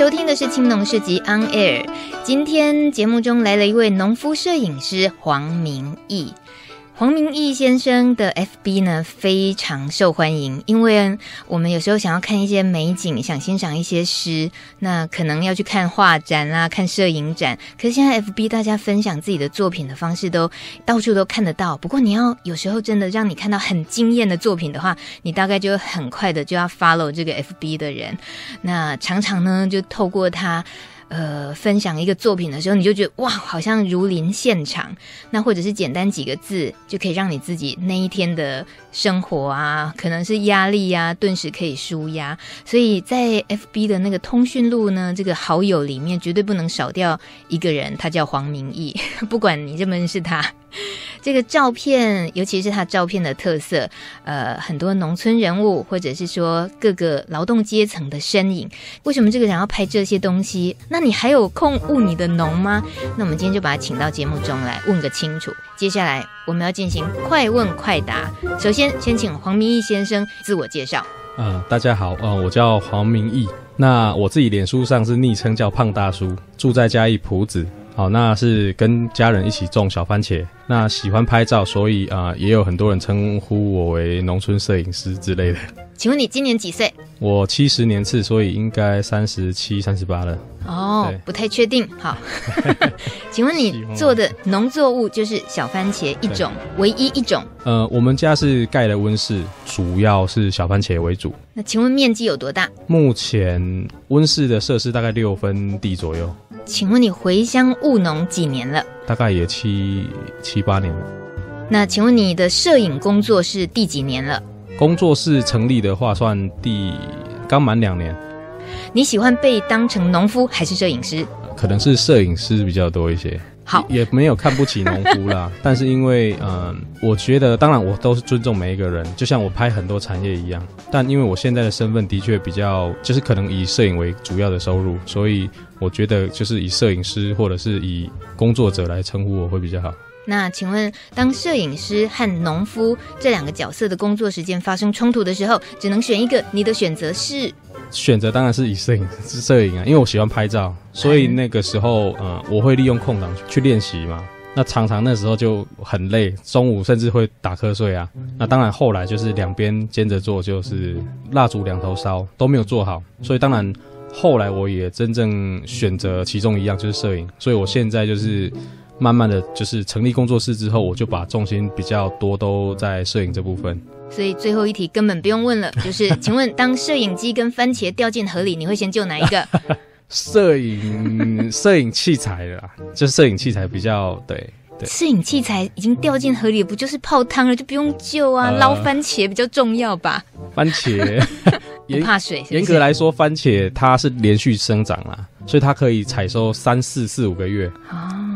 收听的是《青农市集 On Air》。今天节目中来了一位农夫摄影师黄明义。黄明义先生的 FB 呢，非常受欢迎，因为我们有时候想要看一些美景，想欣赏一些诗，那可能要去看画展啦，看摄影展。可是现在 FB 大家分享自己的作品的方式都到处都看得到。不过你要有时候真的让你看到很惊艳的作品的话，你大概就很快的就要 follow 这个 FB 的人。那常常呢，就透过他。呃，分享一个作品的时候，你就觉得哇，好像如临现场。那或者是简单几个字，就可以让你自己那一天的生活啊，可能是压力呀、啊，顿时可以舒压。所以在 FB 的那个通讯录呢，这个好友里面绝对不能少掉一个人，他叫黄明义。不管你认不认识他。这个照片，尤其是他照片的特色，呃，很多农村人物，或者是说各个劳动阶层的身影。为什么这个人要拍这些东西？那你还有空务你的农吗？那我们今天就把他请到节目中来问个清楚。接下来我们要进行快问快答。首先，先请黄明义先生自我介绍。啊、大家好，呃，我叫黄明义。那我自己脸书上是昵称叫胖大叔，住在嘉义朴子。好，那是跟家人一起种小番茄。那喜欢拍照，所以啊、呃，也有很多人称呼我为农村摄影师之类的。请问你今年几岁？我七十年次，所以应该三十七、三十八了。哦，不太确定。好，请问你做的农作物就是小番茄一种，唯一一种？呃，我们家是盖了温室，主要是小番茄为主。那请问面积有多大？目前温室的设施大概六分地左右。请问你回乡务农几年了？大概也七七八年了。那请问你的摄影工作是第几年了？工作室成立的话，算第刚满两年。你喜欢被当成农夫还是摄影师？可能是摄影师比较多一些。好，也没有看不起农夫啦。但是因为嗯，我觉得当然我都是尊重每一个人，就像我拍很多产业一样。但因为我现在的身份的确比较，就是可能以摄影为主要的收入，所以我觉得就是以摄影师或者是以工作者来称呼我会比较好。那请问，当摄影师和农夫这两个角色的工作时间发生冲突的时候，只能选一个，你的选择是？选择当然是以摄影是 摄影啊，因为我喜欢拍照，所以那个时候，嗯，我会利用空档去练习嘛。那常常那时候就很累，中午甚至会打瞌睡啊。那当然后来就是两边兼着做，就是蜡烛两头烧都没有做好，所以当然后来我也真正选择其中一样就是摄影，所以我现在就是。慢慢的就是成立工作室之后，我就把重心比较多都在摄影这部分。所以最后一题根本不用问了，就是请问，当摄影机跟番茄掉进河里，你会先救哪一个？摄影摄影器材啦，就是摄影器材比较对对。摄影器材已经掉进河里，不就是泡汤了，就不用救啊？捞、呃、番茄比较重要吧？番茄 不怕水是不是？严格来说，番茄它是连续生长啦，所以它可以采收三四四五个月。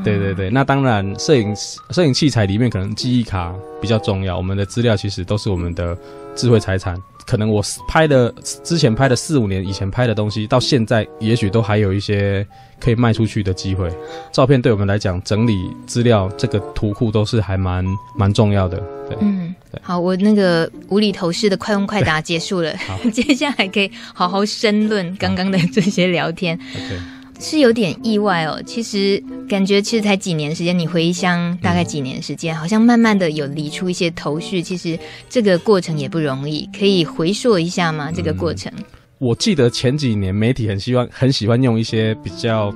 对对对，那当然，摄影摄影器材里面可能记忆卡比较重要。我们的资料其实都是我们的智慧财产。可能我拍的之前拍的四五年以前拍的东西，到现在也许都还有一些可以卖出去的机会。照片对我们来讲，整理资料这个图库都是还蛮蛮重要的。对，嗯，对，好，我那个无厘头式的快问快答结束了，好，接下来可以好好深论刚刚的这些聊天。OK。是有点意外哦，其实感觉其实才几年时间，你回乡大概几年时间，好像慢慢的有理出一些头绪。其实这个过程也不容易，可以回溯一下吗？这个过程？嗯，我记得前几年媒体很希望很喜欢用一些比较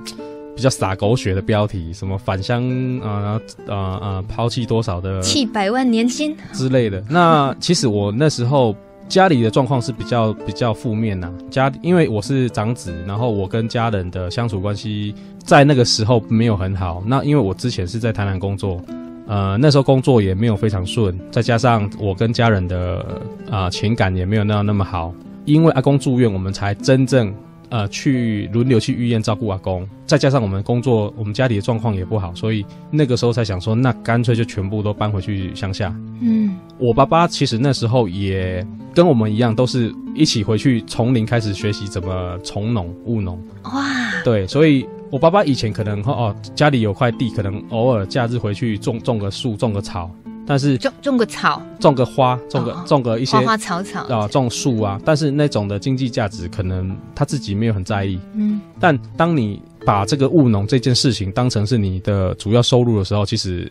比较洒狗血的标题，什么返乡啊啊啊，抛弃多少的七百万年薪之类的。那其实我那时候。家里的状况是比较比较负面呐、啊，家因为我是长子，然后我跟家人的相处关系在那个时候没有很好。那因为我之前是在台南工作，呃，那时候工作也没有非常顺，再加上我跟家人的啊、情感也没有那样那么好。因为阿公住院，我们才真正呃去轮流去医院照顾阿公。再加上我们工作，我们家里的状况也不好，所以那个时候才想说，那干脆就全部都搬回去乡下。嗯，我爸爸其实那时候也。跟我们一样，都是一起回去从零开始学习怎么从农务农。哇，对，所以我爸爸以前可能哦，家里有块地，可能偶尔假日回去种种个树，种个草，但是种种个草，种个花，种个、哦、种个一些花花草草啊，种树啊，但是那种的经济价值可能他自己没有很在意。嗯，但当你把这个务农这件事情当成是你的主要收入的时候，其实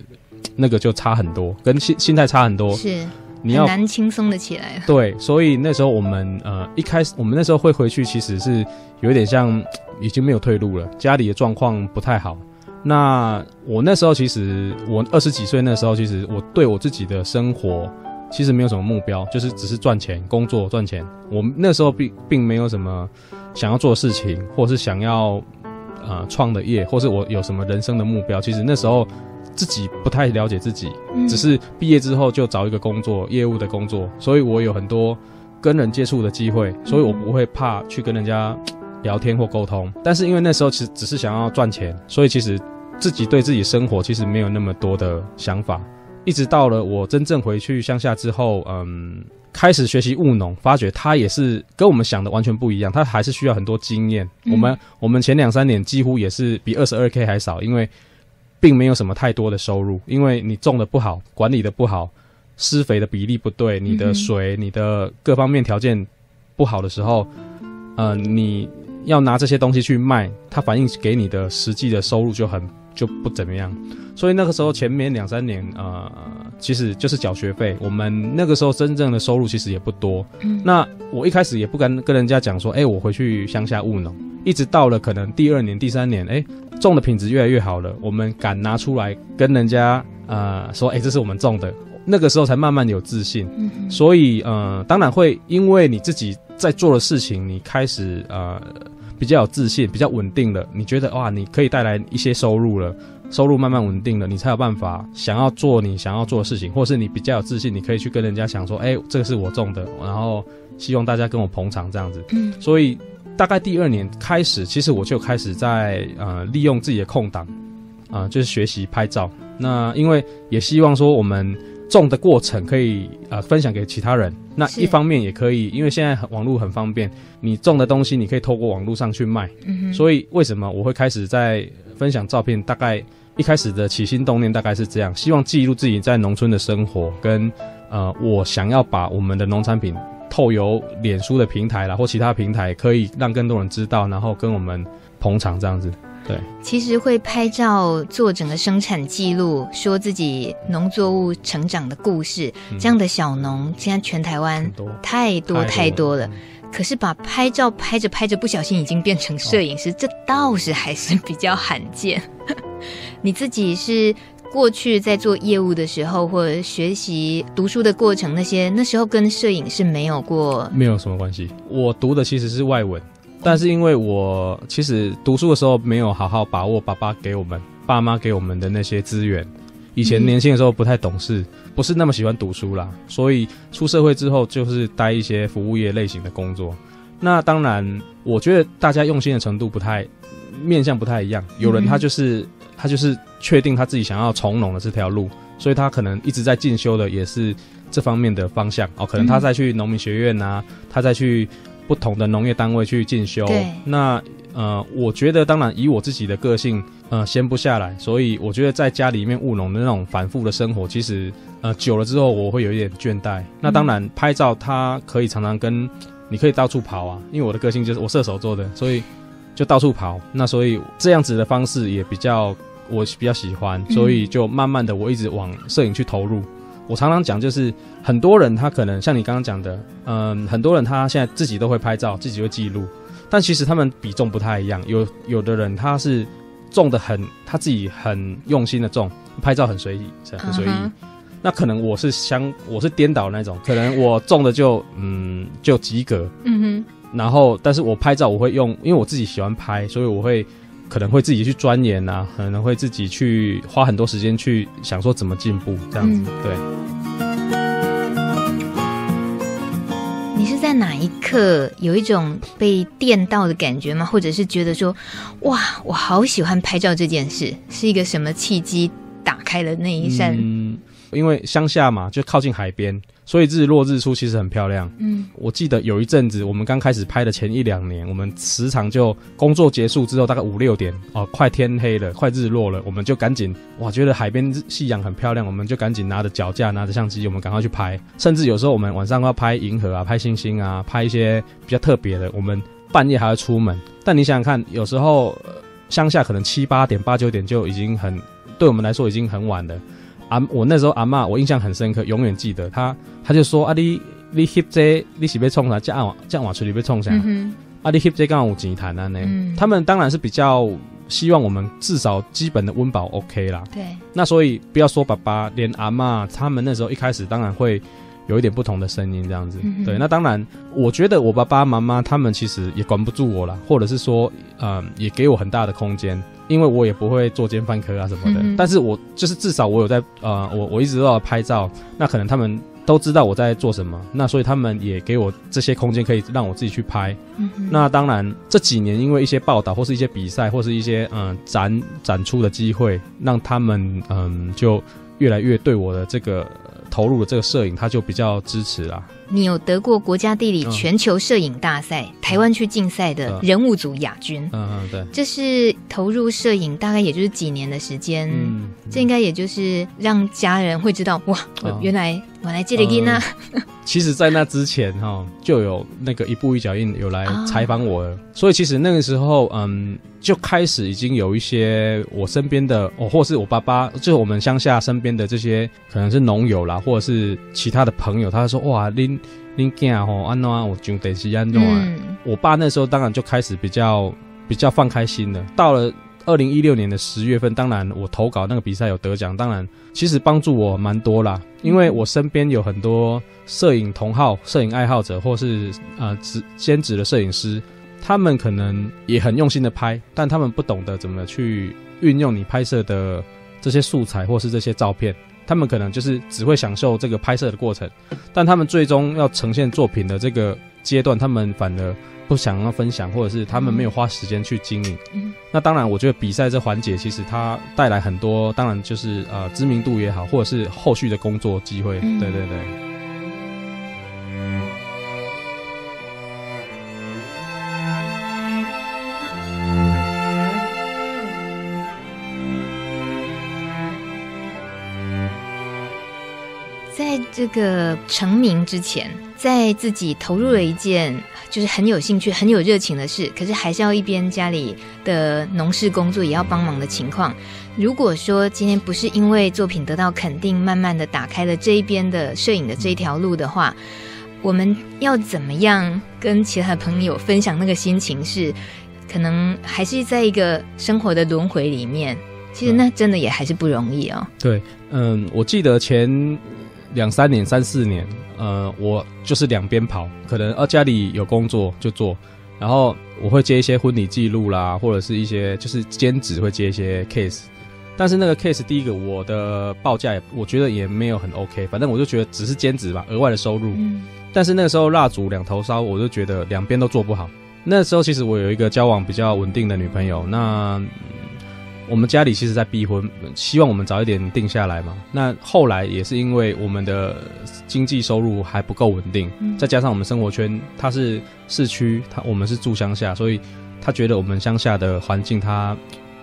那个就差很多，跟心心态差很多。是，你要很难轻松的起来。对，所以那时候我们呃一开始我们那时候会回去，其实是有一点像已经没有退路了，家里的状况不太好。那我那时候其实我二十几岁那时候，其实我对我自己的生活其实没有什么目标，就是只是赚钱、工作、赚钱。我那时候并并没有什么想要做的事情，或是想要呃创的业，或是我有什么人生的目标。其实那时候自己不太了解自己，只是毕业之后就找一个工作，业务的工作，所以我有很多跟人接触的机会，所以我不会怕去跟人家聊天或沟通。但是因为那时候其实只是想要赚钱，所以其实。自己对自己生活其实没有那么多的想法，一直到了我真正回去乡下之后，嗯，开始学习务农，发觉它也是跟我们想的完全不一样，它还是需要很多经验。嗯。我们我们前两三年几乎也是比二十二 K 还少，因为并没有什么太多的收入，因为你种的不好，管理的不好，施肥的比例不对，你的水、你的各方面条件不好的时候，呃，你要拿这些东西去卖，它反映给你的实际的收入就很。就不怎么样，所以那个时候前面两三年，呃，其实就是缴学费。我们那个时候真正的收入其实也不多。嗯，那我一开始也不敢跟人家讲说，哎、欸，我回去乡下务农。一直到了可能第二年、第三年，哎、欸，种的品质越来越好了，我们敢拿出来跟人家，呃，说，哎、欸，这是我们种的。那个时候才慢慢有自信。嗯，所以，呃，当然会因为你自己在做的事情，你开始，呃。比较有自信，比较稳定了，你觉得哇，你可以带来一些收入了，收入慢慢稳定了，你才有办法想要做你想要做的事情，或是你比较有自信，你可以去跟人家讲说，哎、欸，这个是我种的，然后希望大家跟我捧场这样子。嗯，所以大概第二年开始，其实我就开始在呃利用自己的空档，啊、呃，就是学习拍照。那因为也希望说我们。种的过程可以呃分享给其他人，那一方面也可以，因为现在网络很方便，你种的东西你可以透过网络上去卖，嗯，所以为什么我会开始在分享照片？大概一开始的起心动念大概是这样，希望记录自己在农村的生活，跟呃我想要把我们的农产品透由脸书的平台啦或其他平台，可以让更多人知道，然后跟我们捧场这样子。对，其实会拍照做整个生产记录，说自己农作物成长的故事，嗯、这样的小农现在全台湾太多太多，了。可是把拍照拍着拍着，不小心已经变成摄影师，哦，这倒是还是比较罕见。你自己是过去在做业务的时候，或者学习读书的过程，那些那时候跟摄影是没有过，没有什么关系。我读的其实是外文。但是因为我其实读书的时候没有好好把握爸爸给我们、爸妈给我们的那些资源，以前年轻的时候不太懂事，不是那么喜欢读书啦，所以出社会之后就是待一些服务业类型的工作。那当然，我觉得大家用心的程度不太面向不太一样，有人他就是他就是确定他自己想要从农的这条路，所以他可能一直在进修的也是这方面的方向哦，可能他再去农民学院啊，他再去。不同的农业单位去进修，那呃，我觉得当然以我自己的个性，呃，闲不下来，所以我觉得在家里面务农的那种反复的生活，其实呃久了之后，我会有一点倦怠。那当然拍照，它可以常常跟你可以到处跑啊，因为我的个性就是我射手座的，所以就到处跑。那所以这样子的方式也比较我比较喜欢，所以就慢慢的我一直往摄影去投入。我常常讲，就是很多人他可能像你刚刚讲的，嗯，很多人他现在自己都会拍照，自己会记录，但其实他们比重不太一样。有有的人他是重的很，他自己很用心的重，拍照很随意，很随意。Uh -huh. 那可能我是相，我是颠倒那种，可能我重的就嗯就及格，嗯哼。然后，但是我拍照我会用，因为我自己喜欢拍，所以我会。可能会自己去钻研啊，可能会自己去花很多时间去想说怎么进步这样子。对。你是在哪一刻有一种被电到的感觉吗？或者是觉得说，哇，我好喜欢拍照这件事，是一个什么契机打开了那一扇？嗯，因为乡下嘛，就靠近海边，所以日落日出其实很漂亮。嗯，我记得有一阵子，我们刚开始拍的前一两年，我们时常就工作结束之后，大概五六点哦，快天黑了，快日落了，我们就赶紧哇，觉得海边夕阳很漂亮，我们就赶紧拿着脚架，拿着相机，我们赶快去拍。甚至有时候我们晚上要拍银河啊，拍星星啊，拍一些比较特别的，我们半夜还要出门。但你想想看，有时候乡下可能七八点、八九点就已经很，对我们来说已经很晚了。阿、啊、我那时候阿嬷，我印象很深刻，永远记得她，她就说：“啊你你翕这你是被冲啥？这样这样往出去被冲啥？啊你翕这刚好有钱谈啊呢？嗯、他们当然是比较希望我们至少基本的温饱 OK 啦。对，那所以不要说爸爸，连阿妈他们那时候一开始当然会有一点不同的声音这样子。嗯、对，那当然我觉得我爸爸妈妈他们其实也管不住我了，或者是说，嗯，也给我很大的空间。”因为我也不会作奸犯科啊什么的，嗯、但是我就是至少我有在呃，我我一直都要拍照，那可能他们都知道我在做什么，那所以他们也给我这些空间，可以让我自己去拍。嗯、那当然这几年因为一些报道或是一些比赛或是一些嗯、呃、展展出的机会，让他们嗯、呃、就越来越对我的这个投入了这个摄影，他就比较支持啦。你有得过国家地理全球摄影大赛、嗯、台湾区竞赛的人物组亚军，嗯嗯对，这是投入摄影大概也就是几年的时间，这应该也就是让家人会知道哇，哦、原来我来这里呢。嗯、其实，在那之前哈，就有那个一步一脚印有来采访我了，哦、所以其实那个时候，嗯，就开始已经有一些我身边的哦，或是我爸爸，就是我们乡下身边的这些可能是农友啦，或者是其他的朋友，他说哇，拎。恁囝吼安怎我上电视安怎？我爸那时候当然就开始比较比较放开心了。到了二零一六年的十月份，当然我投稿那个比赛有得奖，当然其实帮助我蛮多啦。因为我身边有很多摄影同好、摄影爱好者，或是呃职兼职的摄影师，他们可能也很用心的拍，但他们不懂得怎么去运用你拍摄的这些素材或是这些照片。他们可能就是只会享受这个拍摄的过程，但他们最终要呈现作品的这个阶段，他们反而不想要分享，或者是他们没有花时间去经营。嗯，那当然，我觉得比赛这环节其实它带来很多，当然就是呃知名度也好，或者是后续的工作机会。对对对。这个成名之前，在自己投入了一件就是很有兴趣、很有热情的事，可是还是要一边家里的农事工作也要帮忙的情况。如果说今天不是因为作品得到肯定，慢慢的打开了这一边的摄影的这一条路的话，我们要怎么样跟其他的朋友分享那个心情是？是可能还是在一个生活的轮回里面。其实那真的也还是不容易哦。对，嗯，我记得前。两三年、三四年，呃，我就是两边跑，可能呃家里有工作就做，然后我会接一些婚礼记录啦，或者是一些就是兼职会接一些 case，但是那个 case 第一个我的报价我觉得也没有很 OK，反正我就觉得只是兼职吧，额外的收入。但是那个时候蜡烛两头烧，我就觉得两边都做不好。那时候其实我有一个交往比较稳定的女朋友，那。我们家里其实在逼婚，希望我们早一点定下来嘛。那后来也是因为我们的经济收入还不够稳定，再加上我们生活圈他是市区，他我们是住乡下，所以他觉得我们乡下的环境，他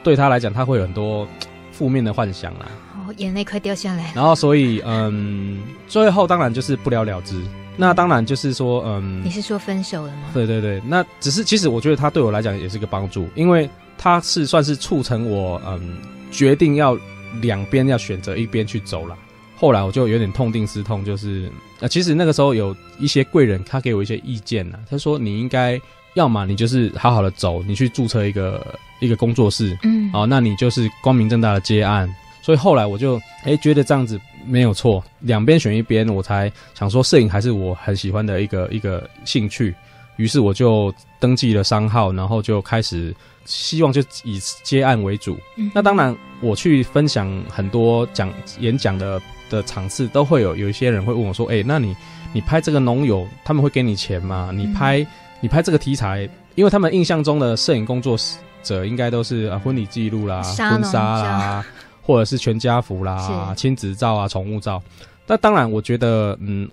对他来讲他会有很多负面的幻想啦。哦，眼泪快掉下来。然后所以嗯，最后当然就是不了了之。那当然就是说嗯，你是说分手了吗？对对对，那只是其实我觉得他对我来讲也是个帮助，因为。他是算是促成我嗯决定要两边要选择一边去走了。后来我就有点痛定思痛，就是啊，其实那个时候有一些贵人，他给我一些意见呢。他说你应该要么你就是好好的走，你去注册一个一个工作室，嗯，哦，那你就是光明正大的接案。所以后来我就哎觉得这样子没有错，两边选一边，我才想说摄影还是我很喜欢的一个一个兴趣。于是我就登记了商号，然后就开始。希望就以接案为主。嗯、那当然，我去分享很多讲演讲的的场次，都会有有一些人会问我说：“哎、欸，那你你拍这个农友，他们会给你钱吗？你拍、嗯、你拍这个题材，因为他们印象中的摄影工作者应该都是啊婚礼记录啦、婚纱啦，或者是全家福啦、亲子照啊、宠物照。那当然，我觉得嗯，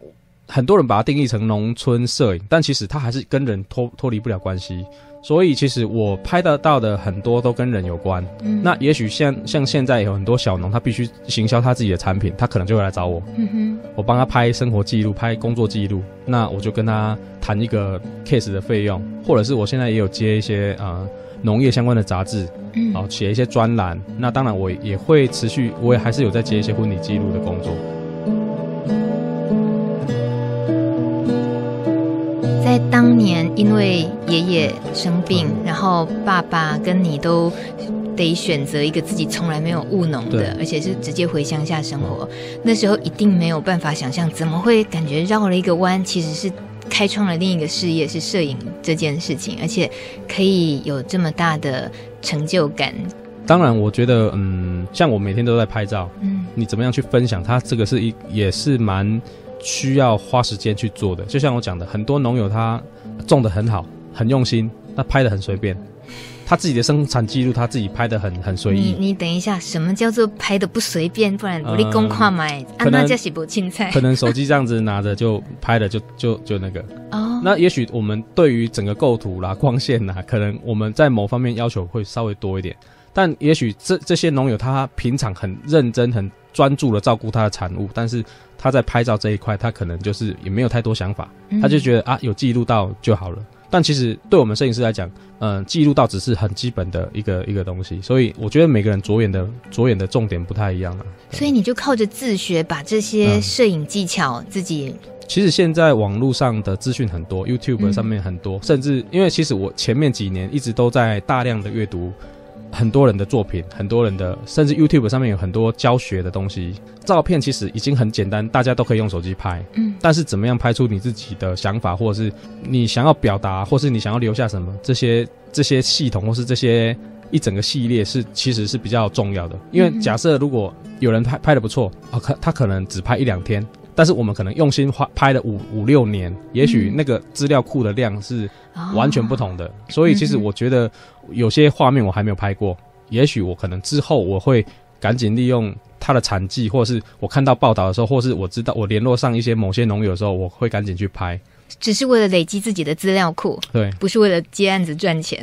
很多人把它定义成农村摄影，但其实它还是跟人脱脱离不了关系。所以其实我拍得到的很多都跟人有关。嗯，那也许像像现在有很多小农，他必须行销他自己的产品，他可能就会来找我。嗯哼，我帮他拍生活记录，拍工作记录，那我就跟他谈一个 case 的费用，或者是我现在也有接一些呃农业相关的杂志，嗯，好写一些专栏。那当然我也会持续，我也还是有在接一些婚礼记录的工作。在当年，因为爷爷生病，然后爸爸跟你都得选择一个自己从来没有务农的，而且是直接回乡下生活。那时候一定没有办法想象，怎么会感觉绕了一个弯，其实是开创了另一个事业，是摄影这件事情，而且可以有这么大的成就感。当然，我觉得，嗯，像我每天都在拍照，嗯，你怎么样去分享它？这个是一也是蛮。需要花时间去做的，就像我讲的，很多农友他种的很好，很用心，他拍的很随便，他自己的生产记录他自己拍的很很随意。你你等一下，什么叫做拍的不随便？不然我立功跨买，那叫洗不青菜。可能手机这样子拿着就 拍了就，就就就那个。哦。那也许我们对于整个构图啦、光线啦，可能我们在某方面要求会稍微多一点，但也许这这些农友他平常很认真、很专注的照顾他的产物，但是。他在拍照这一块，他可能就是也没有太多想法，他就觉得啊，有记录到就好了。但其实对我们摄影师来讲，嗯，记录到只是很基本的一个一个东西。所以我觉得每个人着眼的着眼的重点不太一样啊。所以你就靠着自学，把这些摄影技巧自己。其实现在网络上的资讯很多，YouTube 上面很多，甚至因为其实我前面几年一直都在大量的阅读。很多人的作品，很多人的，甚至 YouTube 上面有很多教学的东西。照片其实已经很简单，大家都可以用手机拍。嗯，但是怎么样拍出你自己的想法，或者是你想要表达，或是你想要留下什么，这些这些系统或是这些一整个系列是其实是比较重要的。因为假设如果有人拍拍的不错啊，可他可能只拍一两天。但是我们可能用心花拍了五五六年，也许那个资料库的量是完全不同的。哦、所以其实我觉得有些画面我还没有拍过，也许我可能之后我会赶紧利用它的产季，或是我看到报道的时候，或是我知道我联络上一些某些农友的时候，我会赶紧去拍。只是为了累积自己的资料库，对，不是为了接案子赚钱。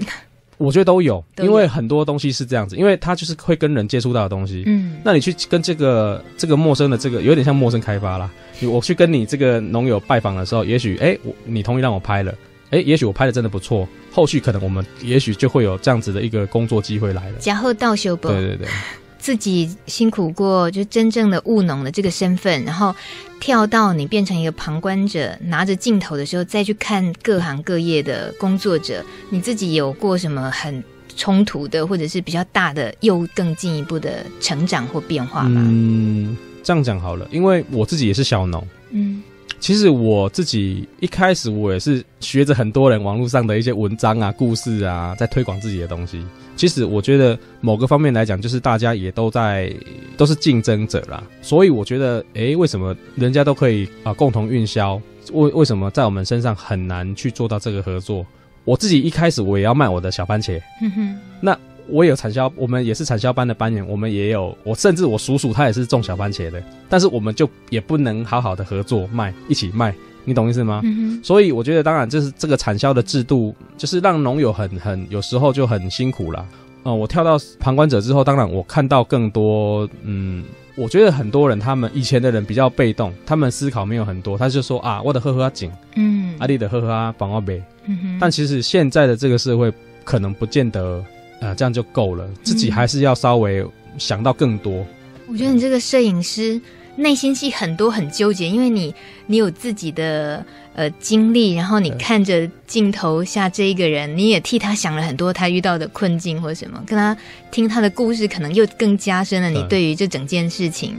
我觉得都有，因为很多东西是这样子，因为它就是会跟人接触到的东西。嗯，那你去跟这个这个陌生的这个有点像陌生开发啦。我去跟你这个农友拜访的时候，也许哎，我你同意让我拍了，哎，也许我拍的真的不错，后续可能我们也许就会有这样子的一个工作机会来了。假后到修不。对对对。自己辛苦过，就真正的务农的这个身份，然后跳到你变成一个旁观者，拿着镜头的时候，再去看各行各业的工作者，你自己有过什么很冲突的，或者是比较大的，又更进一步的成长或变化吗？嗯，这样讲好了，因为我自己也是小农，嗯。其实我自己一开始我也是学着很多人网络上的一些文章啊、故事啊，在推广自己的东西。其实我觉得某个方面来讲，就是大家也都在都是竞争者啦。所以我觉得，诶，为什么人家都可以啊共同运销？为为什么在我们身上很难去做到这个合作？我自己一开始我也要卖我的小番茄，嗯哼，那。我也有产销，我们也是产销班的班员，我们也有，我甚至我叔叔他也是种小番茄的，但是我们就也不能好好的合作卖，一起卖，你懂意思吗？所以我觉得，当然就是这个产销的制度，就是让农友很很有时候就很辛苦啦。嗯、呃，我跳到旁观者之后，当然我看到更多，嗯，我觉得很多人他们以前的人比较被动，他们思考没有很多，他就说啊，我的呵呵紧，嗯，阿弟的呵呵啊，帮我背，嗯哼。但其实现在的这个社会可能不见得。呃，这样就够了，自己还是要稍微想到更多。我觉得你这个摄影师内心戏很多，很纠结，因为你你有自己的呃经历，然后你看着镜头下这一个人，你也替他想了很多他遇到的困境或什么，跟他听他的故事，可能又更加深了你对于这整件事情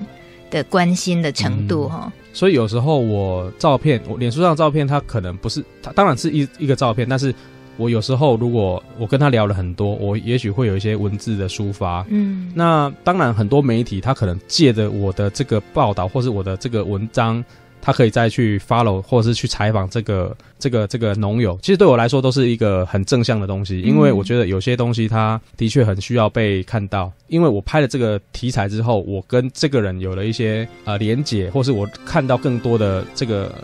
的关心的程度哈、嗯。所以有时候我照片，我脸书上的照片，它可能不是，它当然是一一个照片，但是。我有时候如果我跟他聊了很多，我也许会有一些文字的抒发。嗯，那当然很多媒体他可能借着我的这个报道或是我的这个文章，他可以再去 follow 或者是去采访这个这个这个农友。其实对我来说都是一个很正向的东西，因为我觉得有些东西他的确很需要被看到。因为我拍了这个题材之后，我跟这个人有了一些呃连结，或是我看到更多的这个。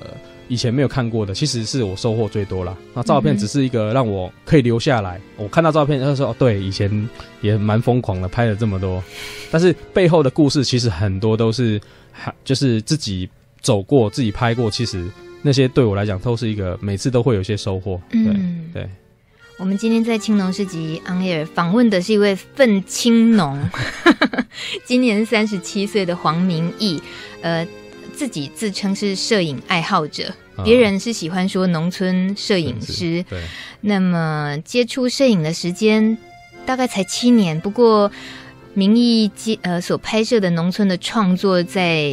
以前没有看过的，其实是我收获最多啦。那照片只是一个让我可以留下来。嗯、我看到照片就说，哦，对，以前也蛮疯狂的，拍了这么多。但是背后的故事其实很多都是，还就是自己走过、自己拍过。其实那些对我来讲都是一个每次都会有一些收获。对、嗯、对。我们今天在青农市集 On Air 访问的是一位愤青农，今年三十七岁的黄明义，呃。自己自称是摄影爱好者，别人是喜欢说农村摄影师。对，那么接触摄影的时间大概才七年，不过明义接呃所拍摄的农村的创作，在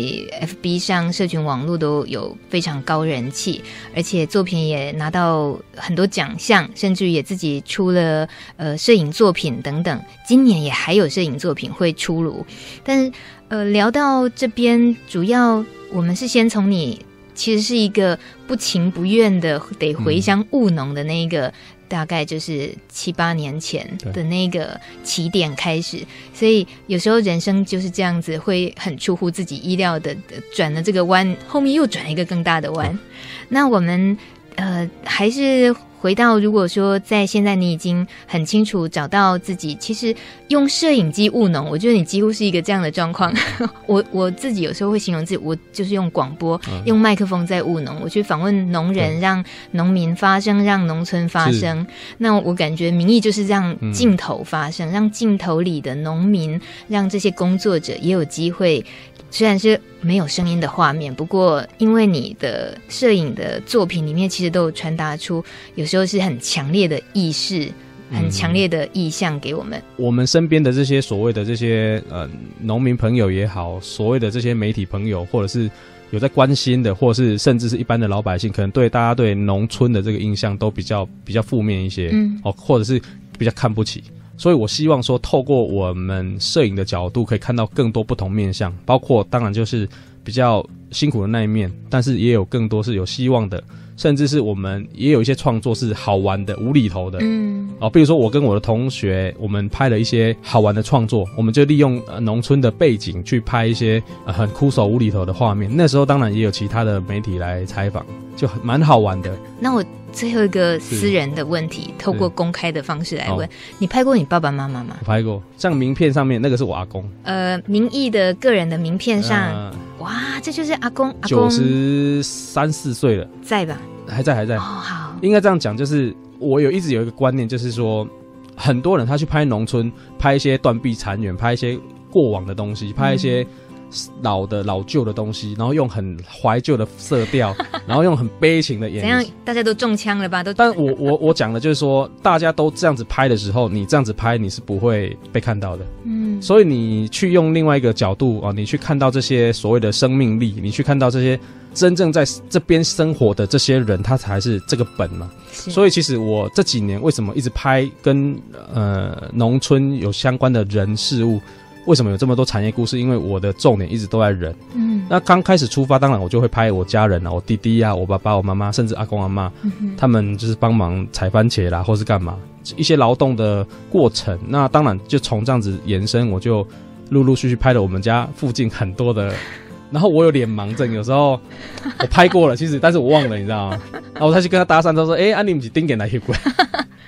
FB 上社群网络都有非常高人气，而且作品也拿到很多奖项，甚至于也自己出了呃摄影作品等等。今年也还有摄影作品会出炉，但是呃聊到这边主要。我们是先从你其实是一个不情不愿的得回乡务农的那个，嗯、大概就是七八年前的那个起点开始，所以有时候人生就是这样子，会很出乎自己意料的转了这个弯，后面又转一个更大的弯。嗯、那我们呃还是。回到，如果说在现在你已经很清楚找到自己，其实用摄影机务农，我觉得你几乎是一个这样的状况。我我自己有时候会形容自己，我就是用广播、嗯、用麦克风在务农，我去访问农人，让农民发声，让农村发声。那我感觉民意就是让镜头发声，嗯、让镜头里的农民，让这些工作者也有机会。虽然是没有声音的画面，不过因为你的摄影的作品里面其实都有传达出，有时候是很强烈的意识，很强烈的意向给我们。嗯、我们身边的这些所谓的这些呃农民朋友也好，所谓的这些媒体朋友，或者是有在关心的，或者是甚至是一般的老百姓，可能对大家对农村的这个印象都比较比较负面一些，嗯，哦，或者是比较看不起。所以，我希望说，透过我们摄影的角度，可以看到更多不同面相，包括当然就是比较辛苦的那一面，但是也有更多是有希望的，甚至是我们也有一些创作是好玩的、无厘头的。嗯，哦，比如说我跟我的同学，我们拍了一些好玩的创作，我们就利用呃农村的背景去拍一些呃很枯手无厘头的画面。那时候当然也有其他的媒体来采访，就蛮好玩的。那我。最后一个私人的问题，透过公开的方式来问：你拍过你爸爸妈妈吗？我拍过，像名片上面那个是我阿公。呃，名义的个人的名片上，呃、哇，这就是阿公，阿公九十三四岁了，在吧？还在，还在。哦，好，应该这样讲，就是我有一直有一个观念，就是说，很多人他去拍农村，拍一些断壁残垣，拍一些过往的东西，拍一些。老的老旧的东西，然后用很怀旧的色调，然后用很悲情的演。怎样？大家都中枪了吧？都。但我我我讲的就是说，大家都这样子拍的时候，你这样子拍，你是不会被看到的。嗯。所以你去用另外一个角度啊，你去看到这些所谓的生命力，你去看到这些真正在这边生活的这些人，他才是这个本嘛。所以其实我这几年为什么一直拍跟呃农村有相关的人事物？为什么有这么多产业故事？因为我的重点一直都在人。嗯，那刚开始出发，当然我就会拍我家人啊，我弟弟啊，我爸爸、我妈妈，甚至阿公阿妈，嗯、他们就是帮忙采番茄啦，或是干嘛一些劳动的过程。那当然就从这样子延伸，我就陆陆续续拍了我们家附近很多的。然后我有脸盲症，有时候我拍过了，其实但是我忘了，你知道吗？然后我再去跟他搭讪，他说：“哎，安妮，你是丁点来一过。”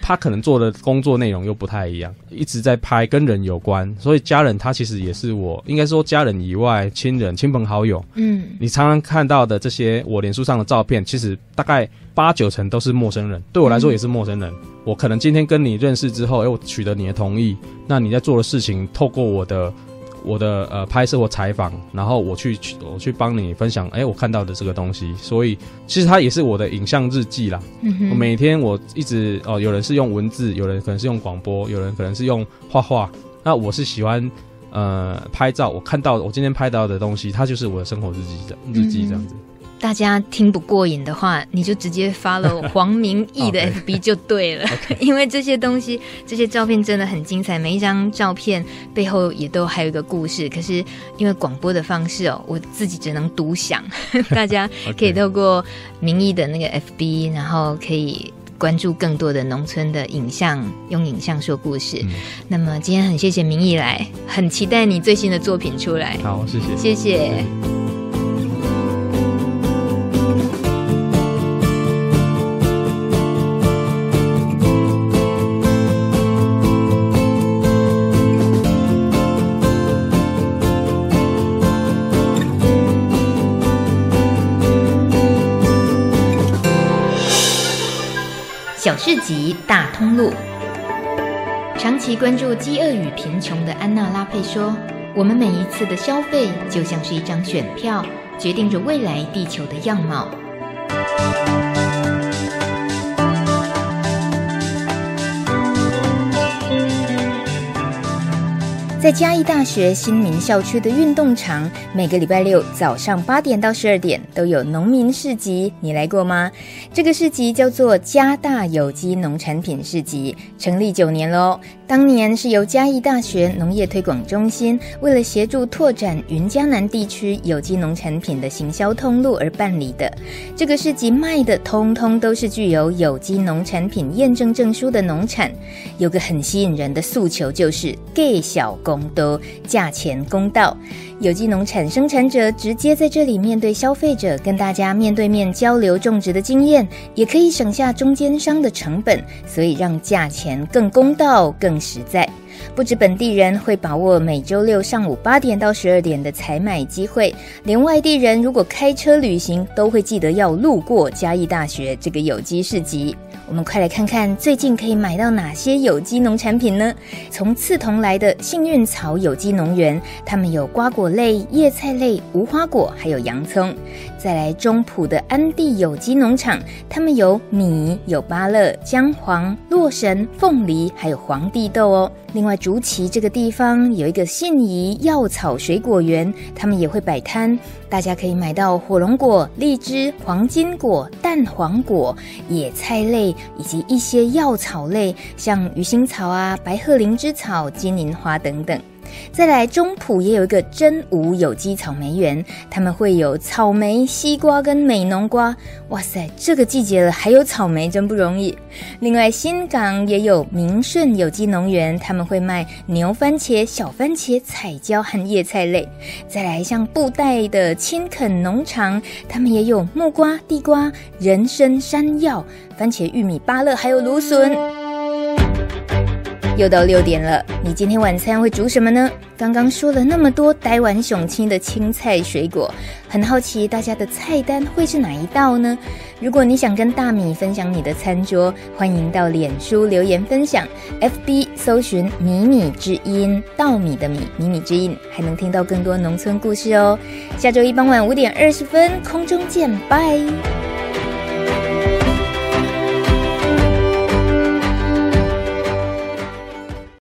他可能做的工作内容又不太一样，一直在拍跟人有关，所以家人他其实也是我，应该说家人以外，亲人、亲朋好友，嗯，你常常看到的这些我脸书上的照片，其实大概八九成都是陌生人，对我来说也是陌生人。嗯、我可能今天跟你认识之后，哎，我取得你的同意，那你在做的事情，透过我的。我的呃拍摄或采访，然后我去去我去帮你分享，哎，我看到的这个东西，所以其实它也是我的影像日记啦。嗯哼，我每天我一直哦，有人是用文字，有人可能是用广播，有人可能是用画画。那我是喜欢呃拍照，我看到我今天拍到的东西，它就是我的生活日记的日记这样子。嗯大家听不过瘾的话，你就直接 follow 黄明义的 FB 就对了. 因为这些东西、这些照片真的很精彩，每一张照片背后也都还有一个故事。可是因为广播的方式哦，我自己只能独享，大家可以透过明义的那个 FB，然后可以关注更多的农村的影像，用影像说故事。嗯、那么今天很谢谢明义来，很期待你最新的作品出来。好，谢谢，谢谢。小市集大通路。长期关注饥饿与贫穷的安娜拉佩说：“我们每一次的消费，就像是一张选票，决定着未来地球的样貌。”在嘉义大学新民校区的运动场，每个礼拜六早上八点到十二点都有农民市集，你来过吗？这个市集叫做嘉大有机农产品市集，成立九年喽。当年是由嘉义大学农业推广中心为了协助拓展云嘉南地区有机农产品的行销通路而办理的。这个市集卖的通通都是具有有机农产品验证证书的农产，有个很吸引人的诉求就是给小工。都价钱公道，有机农产生产者直接在这里面对消费者，跟大家面对面交流种植的经验，也可以省下中间商的成本，所以让价钱更公道、更实在。不止本地人会把握每周六上午八点到十二点的采买机会，连外地人如果开车旅行，都会记得要路过嘉义大学这个有机市集。我们快来看看最近可以买到哪些有机农产品呢？从刺桐来的幸运草有机农园，他们有瓜果类、叶菜类、无花果，还有洋葱。再来中埔的安地有机农场，他们有米、有芭乐、姜黄、洛神、凤梨，还有皇帝豆哦。另外，竹崎这个地方有一个信宜药草水果园，他们也会摆摊，大家可以买到火龙果、荔枝、黄金果、蛋黄果、野菜类以及一些药草类，像鱼腥草啊、白鹤灵芝草、金银花等等。再来，中埔也有一个真武有机草莓园，他们会有草莓、西瓜跟美浓瓜。哇塞，这个季节了还有草莓，真不容易。另外，新港也有明顺有机农园，他们会卖牛番茄、小番茄、彩椒和叶菜类。再来，像布袋的青垦农场，他们也有木瓜、地瓜、人参、山药、番茄、玉米、芭乐，还有芦笋。又到六点了，你今天晚餐会煮什么呢？刚刚说了那么多台湾上青的青菜水果，很好奇大家的菜单会是哪一道呢？如果你想跟大米分享你的餐桌，欢迎到脸书留言分享，FB 搜寻“米米之音”，稻米的米，米米之音，还能听到更多农村故事哦。下周一傍晚五点二十分，空中见，拜。